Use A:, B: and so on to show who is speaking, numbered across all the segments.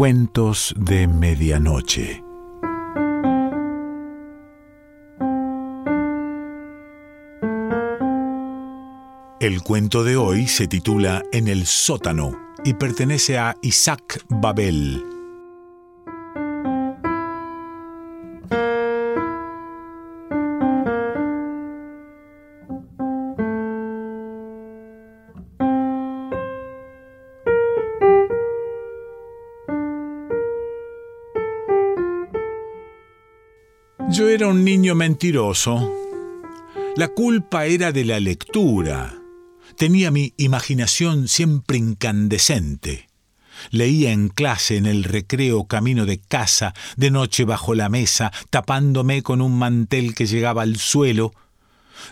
A: Cuentos de Medianoche. El cuento de hoy se titula En el sótano y pertenece a Isaac Babel. Era un niño mentiroso. La culpa era de la lectura. Tenía mi imaginación siempre incandescente. Leía en clase, en el recreo, camino de casa, de noche bajo la mesa, tapándome con un mantel que llegaba al suelo.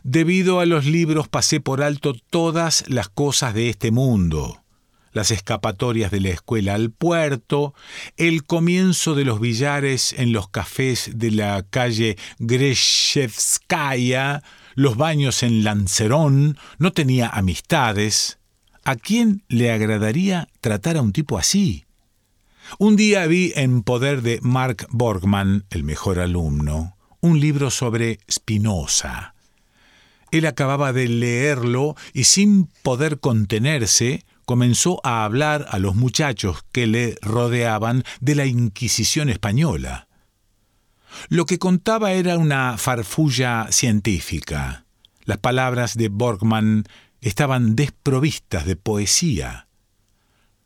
A: Debido a los libros pasé por alto todas las cosas de este mundo las escapatorias de la escuela al puerto, el comienzo de los billares en los cafés de la calle Greshevskaya, los baños en Lancerón, no tenía amistades. ¿A quién le agradaría tratar a un tipo así? Un día vi en poder de Mark Borgman, el mejor alumno, un libro sobre Spinoza. Él acababa de leerlo y sin poder contenerse, comenzó a hablar a los muchachos que le rodeaban de la Inquisición española. Lo que contaba era una farfulla científica. Las palabras de Borgman estaban desprovistas de poesía.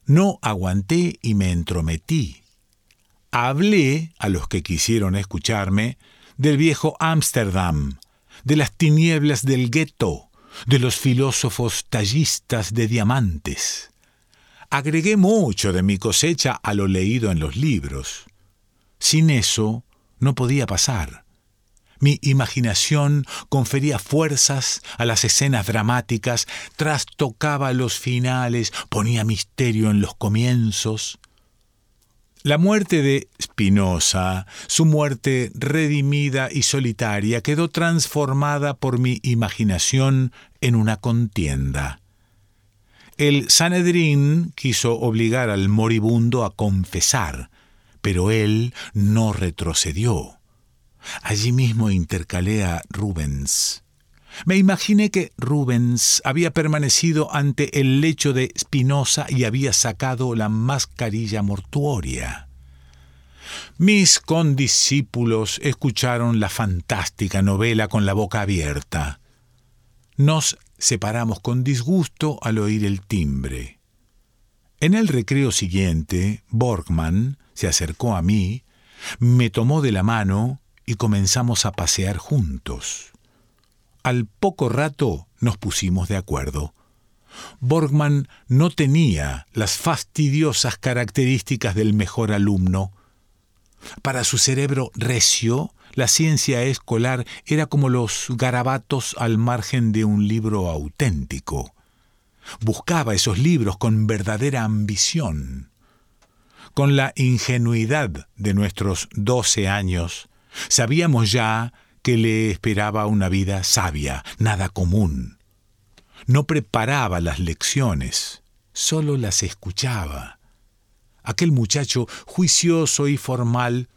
A: No aguanté y me entrometí. Hablé a los que quisieron escucharme del viejo Ámsterdam, de las tinieblas del gueto, de los filósofos tallistas de diamantes. Agregué mucho de mi cosecha a lo leído en los libros. Sin eso no podía pasar. Mi imaginación confería fuerzas a las escenas dramáticas, trastocaba los finales, ponía misterio en los comienzos. La muerte de Spinoza, su muerte redimida y solitaria, quedó transformada por mi imaginación en una contienda. El Sanedrín quiso obligar al moribundo a confesar, pero él no retrocedió. Allí mismo intercalé a Rubens. Me imaginé que Rubens había permanecido ante el lecho de Spinoza y había sacado la mascarilla mortuoria. Mis condiscípulos escucharon la fantástica novela con la boca abierta. Nos separamos con disgusto al oír el timbre. En el recreo siguiente, Borgman se acercó a mí, me tomó de la mano y comenzamos a pasear juntos. Al poco rato nos pusimos de acuerdo. Borgman no tenía las fastidiosas características del mejor alumno. Para su cerebro recio, la ciencia escolar era como los garabatos al margen de un libro auténtico. Buscaba esos libros con verdadera ambición. Con la ingenuidad de nuestros doce años, sabíamos ya que le esperaba una vida sabia, nada común. No preparaba las lecciones, solo las escuchaba. Aquel muchacho juicioso y formal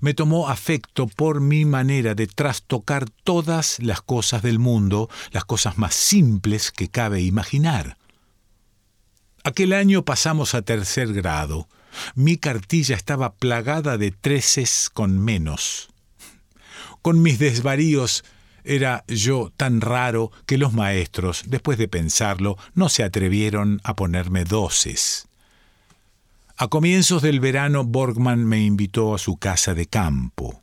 A: me tomó afecto por mi manera de trastocar todas las cosas del mundo, las cosas más simples que cabe imaginar. Aquel año pasamos a tercer grado. Mi cartilla estaba plagada de treces con menos. Con mis desvaríos era yo tan raro que los maestros, después de pensarlo, no se atrevieron a ponerme doces. A comienzos del verano, Borgman me invitó a su casa de campo.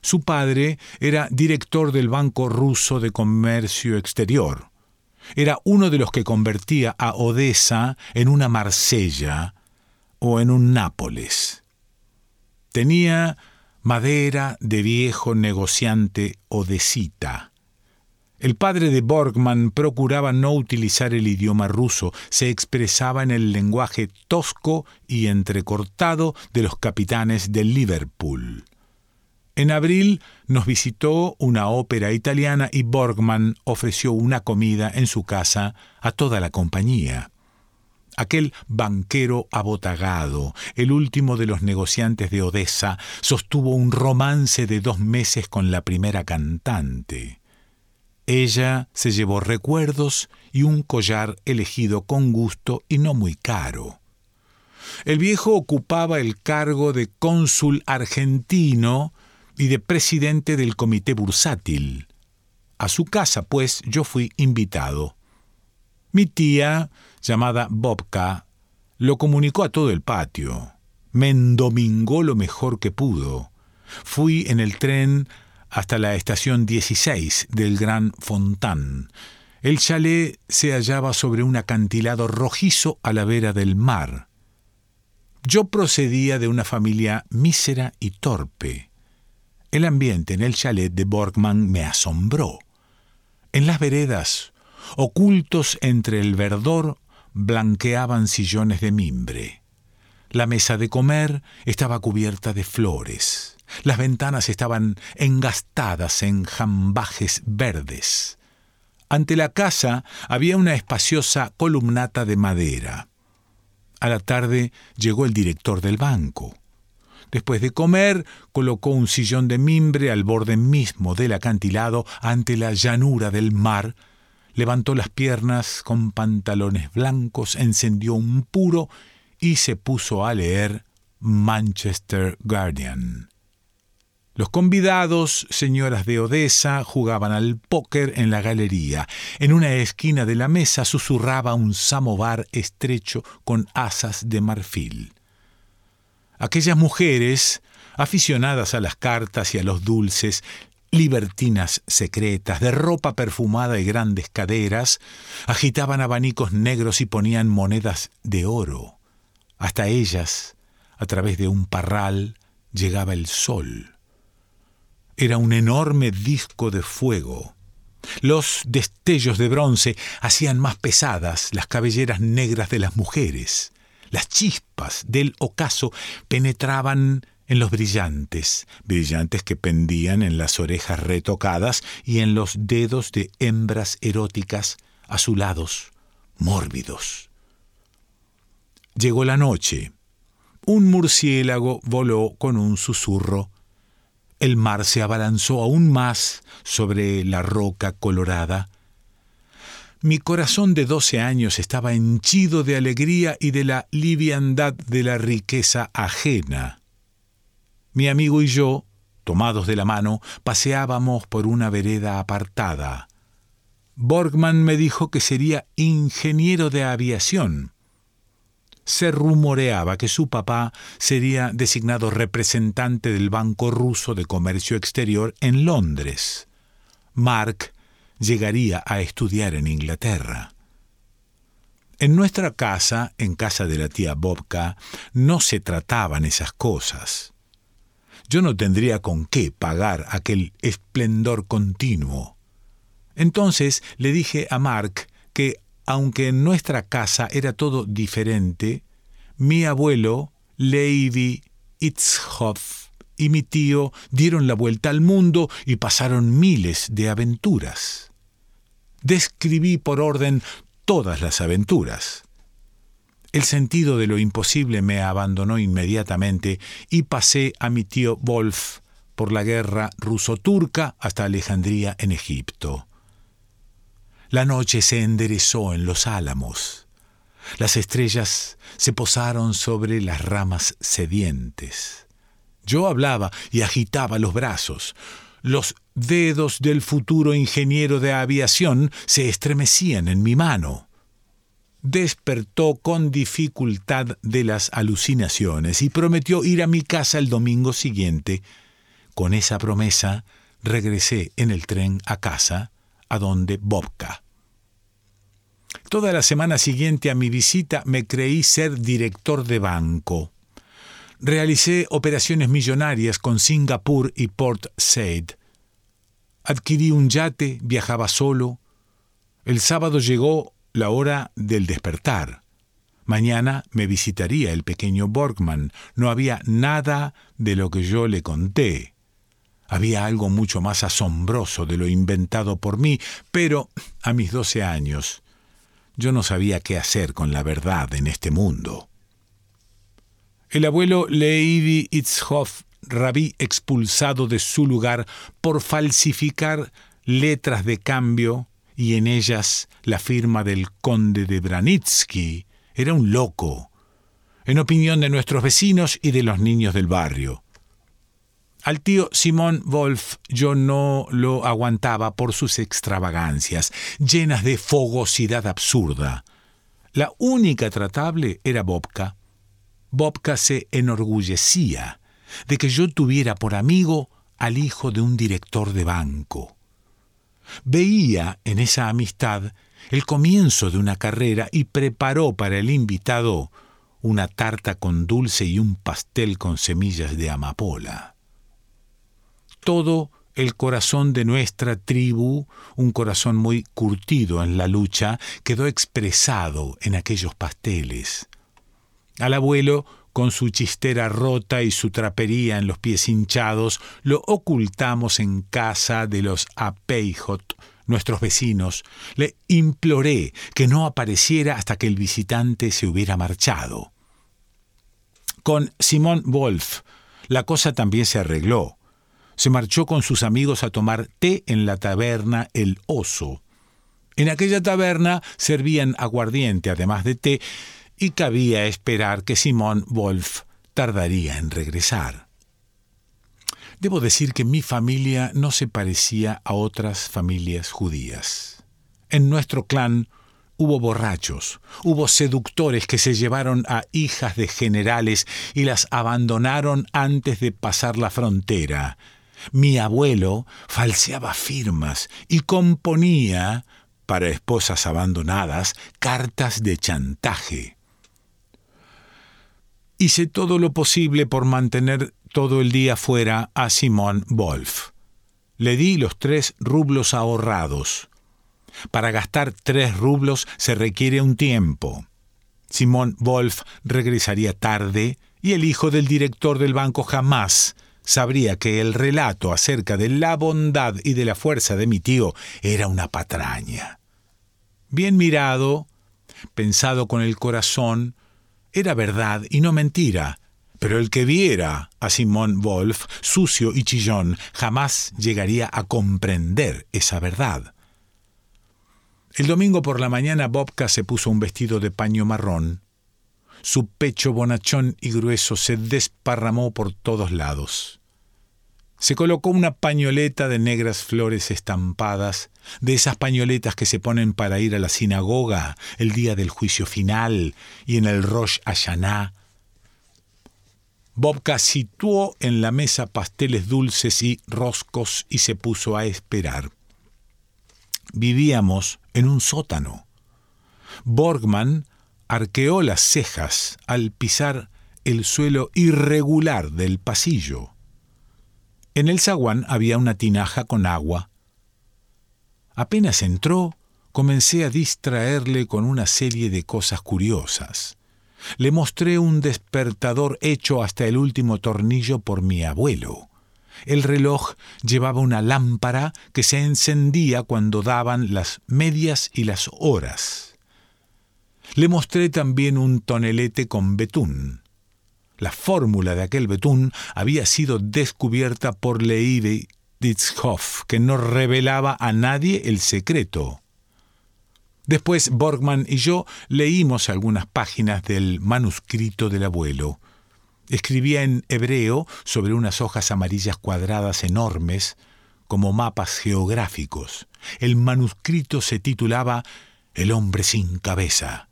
A: Su padre era director del Banco Ruso de Comercio Exterior. Era uno de los que convertía a Odessa en una Marsella o en un Nápoles. Tenía madera de viejo negociante odesita. El padre de Borgman procuraba no utilizar el idioma ruso, se expresaba en el lenguaje tosco y entrecortado de los capitanes de Liverpool. En abril nos visitó una ópera italiana y Borgman ofreció una comida en su casa a toda la compañía. Aquel banquero abotagado, el último de los negociantes de Odessa, sostuvo un romance de dos meses con la primera cantante. Ella se llevó recuerdos y un collar elegido con gusto y no muy caro. El viejo ocupaba el cargo de cónsul argentino y de presidente del comité bursátil. A su casa, pues, yo fui invitado. Mi tía, llamada Bobka, lo comunicó a todo el patio. Me endomingó lo mejor que pudo. Fui en el tren hasta la estación 16 del Gran Fontán. El chalet se hallaba sobre un acantilado rojizo a la vera del mar. Yo procedía de una familia mísera y torpe. El ambiente en el chalet de Borgman me asombró. En las veredas, Ocultos entre el verdor blanqueaban sillones de mimbre. La mesa de comer estaba cubierta de flores. Las ventanas estaban engastadas en jambajes verdes. Ante la casa había una espaciosa columnata de madera. A la tarde llegó el director del banco. Después de comer, colocó un sillón de mimbre al borde mismo del acantilado ante la llanura del mar levantó las piernas con pantalones blancos, encendió un puro y se puso a leer Manchester Guardian. Los convidados, señoras de Odessa, jugaban al póker en la galería. En una esquina de la mesa susurraba un samovar estrecho con asas de marfil. Aquellas mujeres, aficionadas a las cartas y a los dulces, libertinas secretas, de ropa perfumada y grandes caderas, agitaban abanicos negros y ponían monedas de oro. Hasta ellas, a través de un parral, llegaba el sol. Era un enorme disco de fuego. Los destellos de bronce hacían más pesadas las cabelleras negras de las mujeres. Las chispas del ocaso penetraban en los brillantes, brillantes que pendían en las orejas retocadas y en los dedos de hembras eróticas azulados, mórbidos. Llegó la noche. Un murciélago voló con un susurro. El mar se abalanzó aún más sobre la roca colorada. Mi corazón de doce años estaba henchido de alegría y de la liviandad de la riqueza ajena. Mi amigo y yo, tomados de la mano, paseábamos por una vereda apartada. Borgman me dijo que sería ingeniero de aviación. Se rumoreaba que su papá sería designado representante del Banco Ruso de Comercio Exterior en Londres. Mark llegaría a estudiar en Inglaterra. En nuestra casa, en casa de la tía Bobka, no se trataban esas cosas yo no tendría con qué pagar aquel esplendor continuo. Entonces le dije a Mark que, aunque en nuestra casa era todo diferente, mi abuelo, Levi Itzhoff, y mi tío dieron la vuelta al mundo y pasaron miles de aventuras. Describí por orden todas las aventuras. El sentido de lo imposible me abandonó inmediatamente y pasé a mi tío Wolf por la guerra ruso-turca hasta Alejandría en Egipto. La noche se enderezó en los álamos. Las estrellas se posaron sobre las ramas sedientes. Yo hablaba y agitaba los brazos. Los dedos del futuro ingeniero de aviación se estremecían en mi mano despertó con dificultad de las alucinaciones y prometió ir a mi casa el domingo siguiente. Con esa promesa regresé en el tren a casa, a donde Bobka. Toda la semana siguiente a mi visita me creí ser director de banco. Realicé operaciones millonarias con Singapur y Port Said. Adquirí un yate, viajaba solo. El sábado llegó la hora del despertar. Mañana me visitaría el pequeño Borgman. No había nada de lo que yo le conté. Había algo mucho más asombroso de lo inventado por mí, pero a mis doce años yo no sabía qué hacer con la verdad en este mundo. El abuelo Levi Itzhoff, rabí expulsado de su lugar por falsificar letras de cambio y en ellas la firma del conde de Branitsky, era un loco, en opinión de nuestros vecinos y de los niños del barrio. Al tío Simón Wolf yo no lo aguantaba por sus extravagancias, llenas de fogosidad absurda. La única tratable era Bobka. Bobka se enorgullecía de que yo tuviera por amigo al hijo de un director de banco. Veía en esa amistad el comienzo de una carrera y preparó para el invitado una tarta con dulce y un pastel con semillas de amapola todo el corazón de nuestra tribu, un corazón muy curtido en la lucha, quedó expresado en aquellos pasteles. Al abuelo, con su chistera rota y su trapería en los pies hinchados, lo ocultamos en casa de los Apeijot, nuestros vecinos. Le imploré que no apareciera hasta que el visitante se hubiera marchado. Con Simón Wolf la cosa también se arregló se marchó con sus amigos a tomar té en la taberna El Oso. En aquella taberna servían aguardiente además de té y cabía esperar que Simón Wolf tardaría en regresar. Debo decir que mi familia no se parecía a otras familias judías. En nuestro clan hubo borrachos, hubo seductores que se llevaron a hijas de generales y las abandonaron antes de pasar la frontera, mi abuelo falseaba firmas y componía, para esposas abandonadas, cartas de chantaje. Hice todo lo posible por mantener todo el día fuera a Simón Wolf. Le di los tres rublos ahorrados. Para gastar tres rublos se requiere un tiempo. Simón Wolf regresaría tarde y el hijo del director del banco jamás sabría que el relato acerca de la bondad y de la fuerza de mi tío era una patraña. Bien mirado, pensado con el corazón, era verdad y no mentira, pero el que viera a Simón Wolf, sucio y chillón, jamás llegaría a comprender esa verdad. El domingo por la mañana Bobka se puso un vestido de paño marrón. Su pecho bonachón y grueso se desparramó por todos lados. Se colocó una pañoleta de negras flores estampadas, de esas pañoletas que se ponen para ir a la sinagoga el día del juicio final y en el Rosh Hashanah. Bobka situó en la mesa pasteles dulces y roscos y se puso a esperar. Vivíamos en un sótano. Borgman arqueó las cejas al pisar el suelo irregular del pasillo. En el zaguán había una tinaja con agua. Apenas entró, comencé a distraerle con una serie de cosas curiosas. Le mostré un despertador hecho hasta el último tornillo por mi abuelo. El reloj llevaba una lámpara que se encendía cuando daban las medias y las horas. Le mostré también un tonelete con betún. La fórmula de aquel betún había sido descubierta por Leide Ditzhoff, que no revelaba a nadie el secreto. Después Borgman y yo leímos algunas páginas del manuscrito del abuelo. Escribía en hebreo sobre unas hojas amarillas cuadradas enormes, como mapas geográficos. El manuscrito se titulaba El hombre sin cabeza.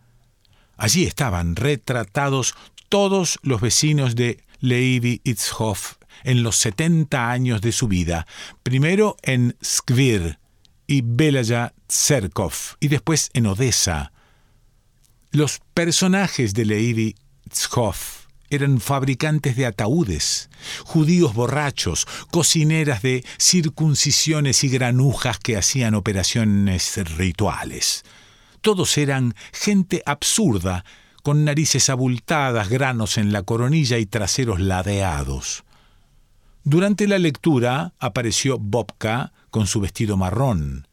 A: Allí estaban retratados todos los vecinos de Levi Itzhoff en los 70 años de su vida, primero en Skvir y Belaya Tserkov y después en Odessa. Los personajes de Levi Itzhoff eran fabricantes de ataúdes, judíos borrachos, cocineras de circuncisiones y granujas que hacían operaciones rituales. Todos eran gente absurda con narices abultadas, granos en la coronilla y traseros ladeados. Durante la lectura apareció Bobka con su vestido marrón.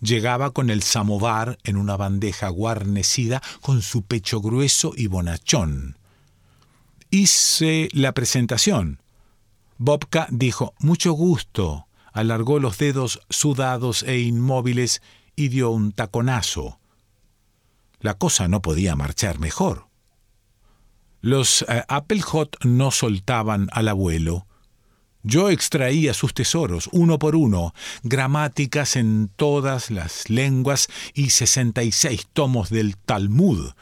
A: llegaba con el samovar en una bandeja guarnecida con su pecho grueso y bonachón. Hice la presentación. Bobka dijo mucho gusto, alargó los dedos sudados e inmóviles y dio un taconazo. La cosa no podía marchar mejor. Los eh, no soltaban al abuelo. Yo extraía sus tesoros, uno por uno, gramáticas en todas las lenguas y sesenta y seis tomos del Talmud.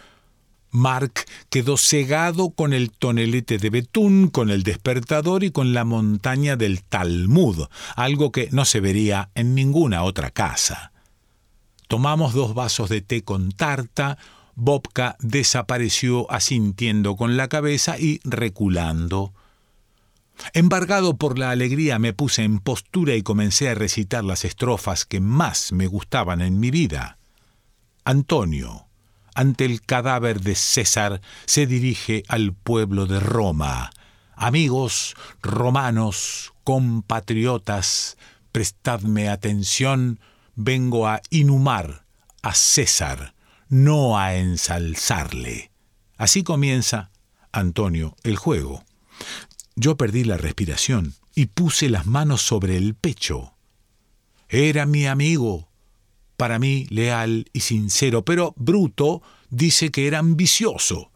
A: Mark quedó cegado con el tonelete de betún, con el despertador y con la montaña del Talmud, algo que no se vería en ninguna otra casa. Tomamos dos vasos de té con tarta, Bobka desapareció asintiendo con la cabeza y reculando. Embargado por la alegría me puse en postura y comencé a recitar las estrofas que más me gustaban en mi vida. Antonio, ante el cadáver de César, se dirige al pueblo de Roma. Amigos romanos, compatriotas, prestadme atención, vengo a inhumar a César, no a ensalzarle. Así comienza, Antonio, el juego. Yo perdí la respiración y puse las manos sobre el pecho. Era mi amigo, para mí leal y sincero, pero Bruto dice que era ambicioso.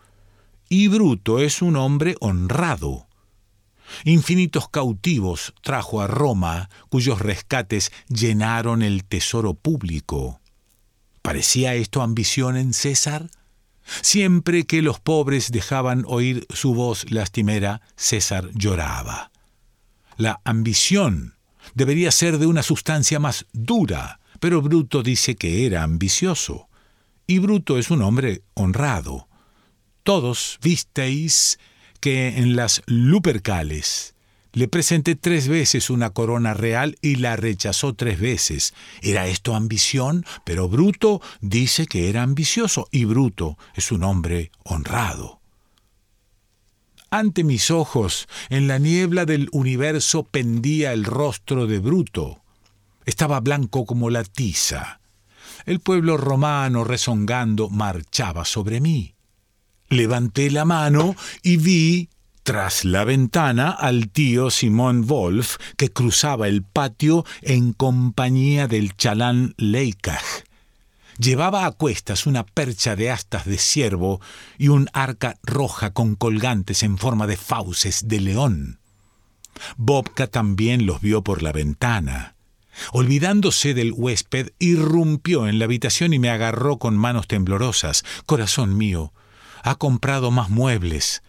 A: Y Bruto es un hombre honrado. Infinitos cautivos trajo a Roma, cuyos rescates llenaron el tesoro público. ¿Parecía esto ambición en César? Siempre que los pobres dejaban oír su voz lastimera, César lloraba. La ambición debería ser de una sustancia más dura, pero Bruto dice que era ambicioso. Y Bruto es un hombre honrado. Todos visteis que en las Lupercales le presenté tres veces una corona real y la rechazó tres veces. ¿Era esto ambición? Pero Bruto dice que era ambicioso y Bruto es un hombre honrado. Ante mis ojos, en la niebla del universo pendía el rostro de Bruto. Estaba blanco como la tiza. El pueblo romano rezongando marchaba sobre mí. Levanté la mano y vi tras la ventana al tío Simón Wolf, que cruzaba el patio en compañía del chalán Leikach. Llevaba a cuestas una percha de astas de ciervo y un arca roja con colgantes en forma de fauces de león. Bobka también los vio por la ventana. Olvidándose del huésped, irrumpió en la habitación y me agarró con manos temblorosas. Corazón mío, ha comprado más muebles,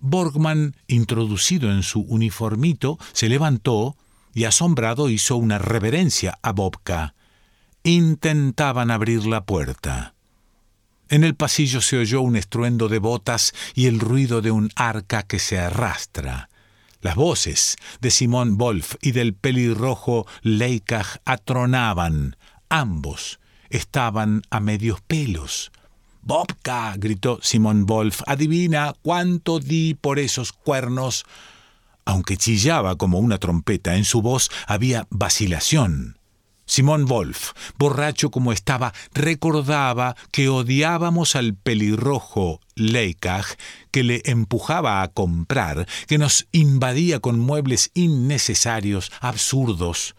A: Borgman, introducido en su uniformito, se levantó y asombrado hizo una reverencia a Bobka. Intentaban abrir la puerta. En el pasillo se oyó un estruendo de botas y el ruido de un arca que se arrastra. Las voces de Simón Wolf y del pelirrojo Leikach atronaban. Ambos estaban a medios pelos. Bobka, gritó Simón Wolf, adivina cuánto di por esos cuernos. Aunque chillaba como una trompeta, en su voz había vacilación. Simón Wolf, borracho como estaba, recordaba que odiábamos al pelirrojo Leikach, que le empujaba a comprar, que nos invadía con muebles innecesarios, absurdos.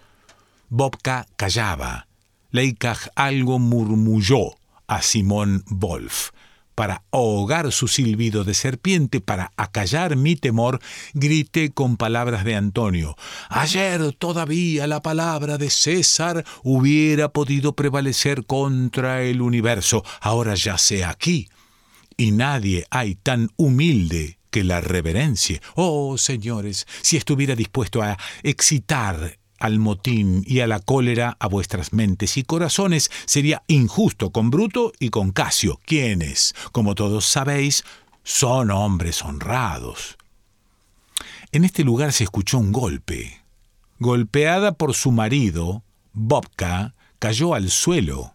A: Bobka callaba. Leikach algo murmulló a Simón Wolf. Para ahogar su silbido de serpiente, para acallar mi temor, grité con palabras de Antonio. Ayer todavía la palabra de César hubiera podido prevalecer contra el universo. Ahora ya sé aquí. Y nadie hay tan humilde que la reverencie. Oh, señores, si estuviera dispuesto a excitar al motín y a la cólera a vuestras mentes y corazones sería injusto con Bruto y con Casio, quienes, como todos sabéis, son hombres honrados. En este lugar se escuchó un golpe. Golpeada por su marido, Bobka cayó al suelo.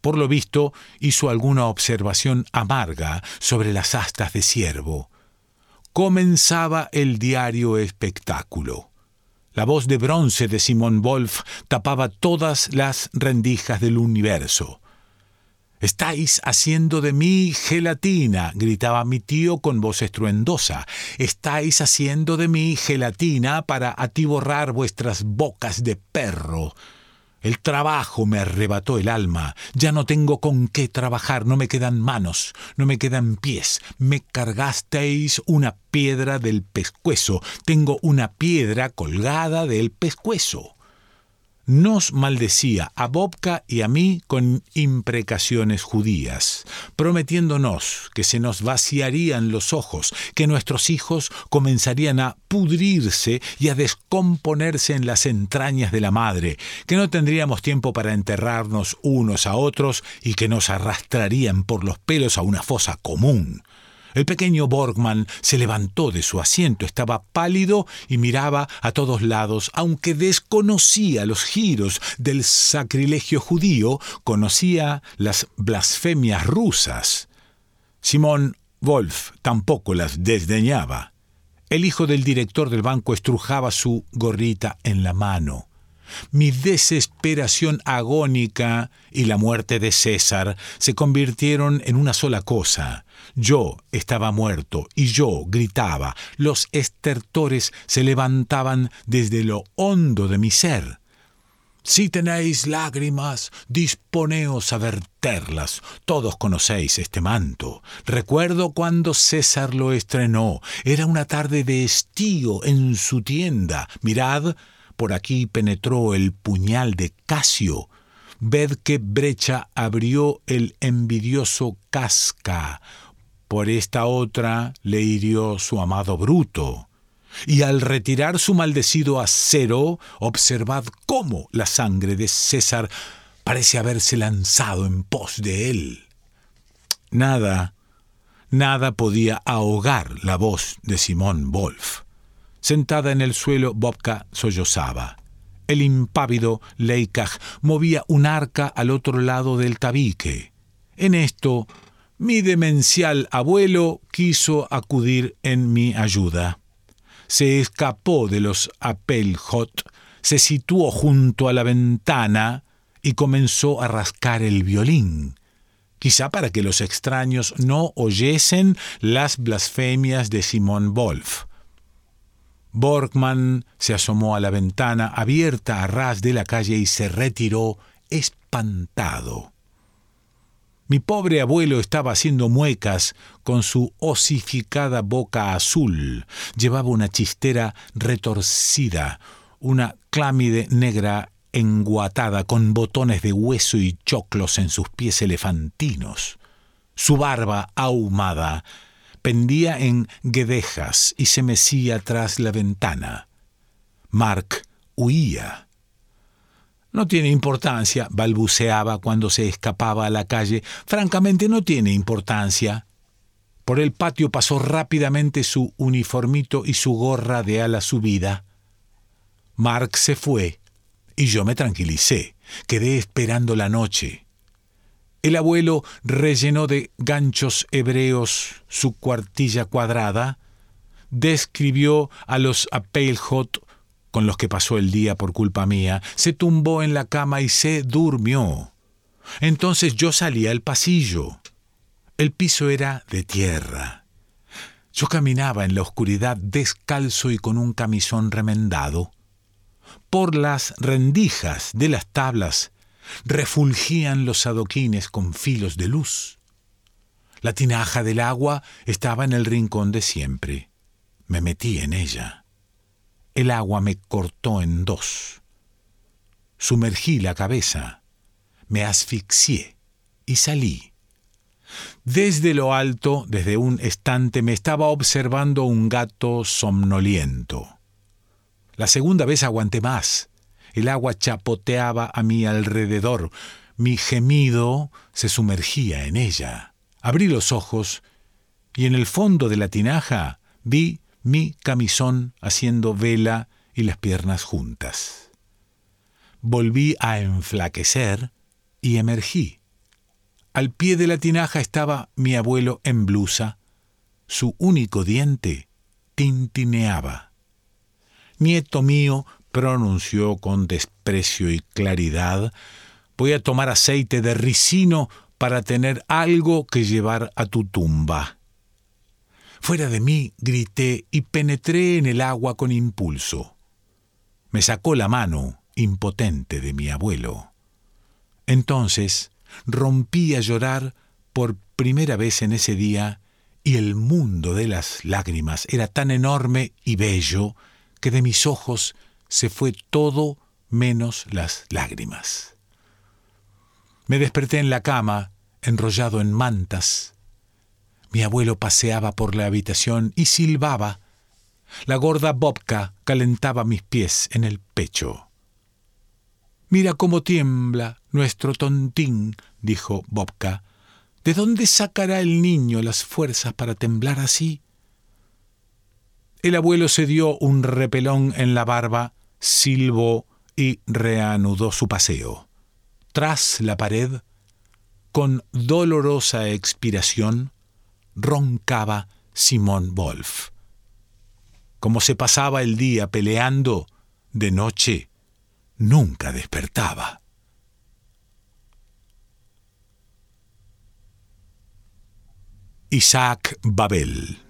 A: Por lo visto, hizo alguna observación amarga sobre las astas de ciervo. Comenzaba el diario espectáculo. La voz de bronce de Simón Wolf tapaba todas las rendijas del universo. Estáis haciendo de mí gelatina, gritaba mi tío con voz estruendosa. Estáis haciendo de mí gelatina para atiborrar vuestras bocas de perro. El trabajo me arrebató el alma. Ya no tengo con qué trabajar, no me quedan manos, no me quedan pies. Me cargasteis una piedra del pescuezo. Tengo una piedra colgada del pescuezo nos maldecía a Bobka y a mí con imprecaciones judías, prometiéndonos que se nos vaciarían los ojos, que nuestros hijos comenzarían a pudrirse y a descomponerse en las entrañas de la madre, que no tendríamos tiempo para enterrarnos unos a otros y que nos arrastrarían por los pelos a una fosa común. El pequeño Borgman se levantó de su asiento, estaba pálido y miraba a todos lados, aunque desconocía los giros del sacrilegio judío, conocía las blasfemias rusas. Simón Wolf tampoco las desdeñaba. El hijo del director del banco estrujaba su gorrita en la mano. Mi desesperación agónica y la muerte de César se convirtieron en una sola cosa. Yo estaba muerto y yo gritaba. Los estertores se levantaban desde lo hondo de mi ser. Si tenéis lágrimas, disponeos a verterlas. Todos conocéis este manto. Recuerdo cuando César lo estrenó. Era una tarde de estío en su tienda. Mirad, por aquí penetró el puñal de Casio. Ved qué brecha abrió el envidioso Casca. Por esta otra le hirió su amado Bruto. Y al retirar su maldecido acero, observad cómo la sangre de César parece haberse lanzado en pos de él. Nada, nada podía ahogar la voz de Simón Wolf. Sentada en el suelo, Bobka sollozaba. El impávido Leikach movía un arca al otro lado del tabique. En esto, mi demencial abuelo quiso acudir en mi ayuda. Se escapó de los Apelhot, se situó junto a la ventana y comenzó a rascar el violín, quizá para que los extraños no oyesen las blasfemias de Simón Wolf. Borgman se asomó a la ventana abierta a ras de la calle y se retiró espantado. Mi pobre abuelo estaba haciendo muecas con su osificada boca azul. Llevaba una chistera retorcida, una clámide negra enguatada con botones de hueso y choclos en sus pies elefantinos. Su barba ahumada pendía en guedejas y se mecía tras la ventana. Mark huía. No tiene importancia, balbuceaba cuando se escapaba a la calle. Francamente no tiene importancia. Por el patio pasó rápidamente su uniformito y su gorra de ala subida. Mark se fue y yo me tranquilicé. Quedé esperando la noche. El abuelo rellenó de ganchos hebreos su cuartilla cuadrada, describió a los Apeilhot con los que pasó el día por culpa mía, se tumbó en la cama y se durmió. Entonces yo salí al pasillo. El piso era de tierra. Yo caminaba en la oscuridad descalzo y con un camisón remendado. Por las rendijas de las tablas refulgían los adoquines con filos de luz. La tinaja del agua estaba en el rincón de siempre. Me metí en ella. El agua me cortó en dos. Sumergí la cabeza, me asfixié y salí. Desde lo alto, desde un estante, me estaba observando un gato somnoliento. La segunda vez aguanté más. El agua chapoteaba a mi alrededor. Mi gemido se sumergía en ella. Abrí los ojos y en el fondo de la tinaja vi mi camisón haciendo vela y las piernas juntas. Volví a enflaquecer y emergí. Al pie de la tinaja estaba mi abuelo en blusa. Su único diente tintineaba. Nieto mío, pronunció con desprecio y claridad, voy a tomar aceite de ricino para tener algo que llevar a tu tumba. Fuera de mí grité y penetré en el agua con impulso. Me sacó la mano, impotente, de mi abuelo. Entonces rompí a llorar por primera vez en ese día y el mundo de las lágrimas era tan enorme y bello que de mis ojos se fue todo menos las lágrimas. Me desperté en la cama, enrollado en mantas. Mi abuelo paseaba por la habitación y silbaba. La gorda Bobka calentaba mis pies en el pecho. Mira cómo tiembla nuestro tontín, dijo Bobka. ¿De dónde sacará el niño las fuerzas para temblar así? El abuelo se dio un repelón en la barba, silbó y reanudó su paseo. Tras la pared, con dolorosa expiración, roncaba Simón Wolf. Como se pasaba el día peleando, de noche nunca despertaba. Isaac Babel